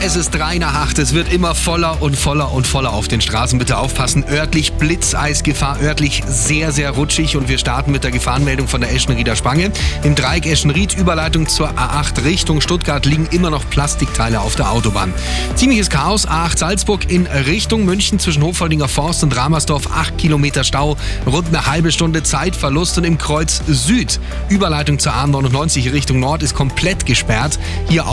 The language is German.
Es ist 3 nach 8, Es wird immer voller und voller und voller auf den Straßen. Bitte aufpassen. Örtlich Blitzeisgefahr, örtlich sehr, sehr rutschig. Und wir starten mit der Gefahrenmeldung von der Eschenrieder Spange. Im Dreieck Eschenried, Überleitung zur A8 Richtung Stuttgart, liegen immer noch Plastikteile auf der Autobahn. Ziemliches Chaos. A8 Salzburg in Richtung München zwischen Hofholdinger Forst und Ramersdorf. Acht Kilometer Stau, rund eine halbe Stunde Zeitverlust. Und im Kreuz Süd, Überleitung zur A99 Richtung Nord, ist komplett gesperrt. Hier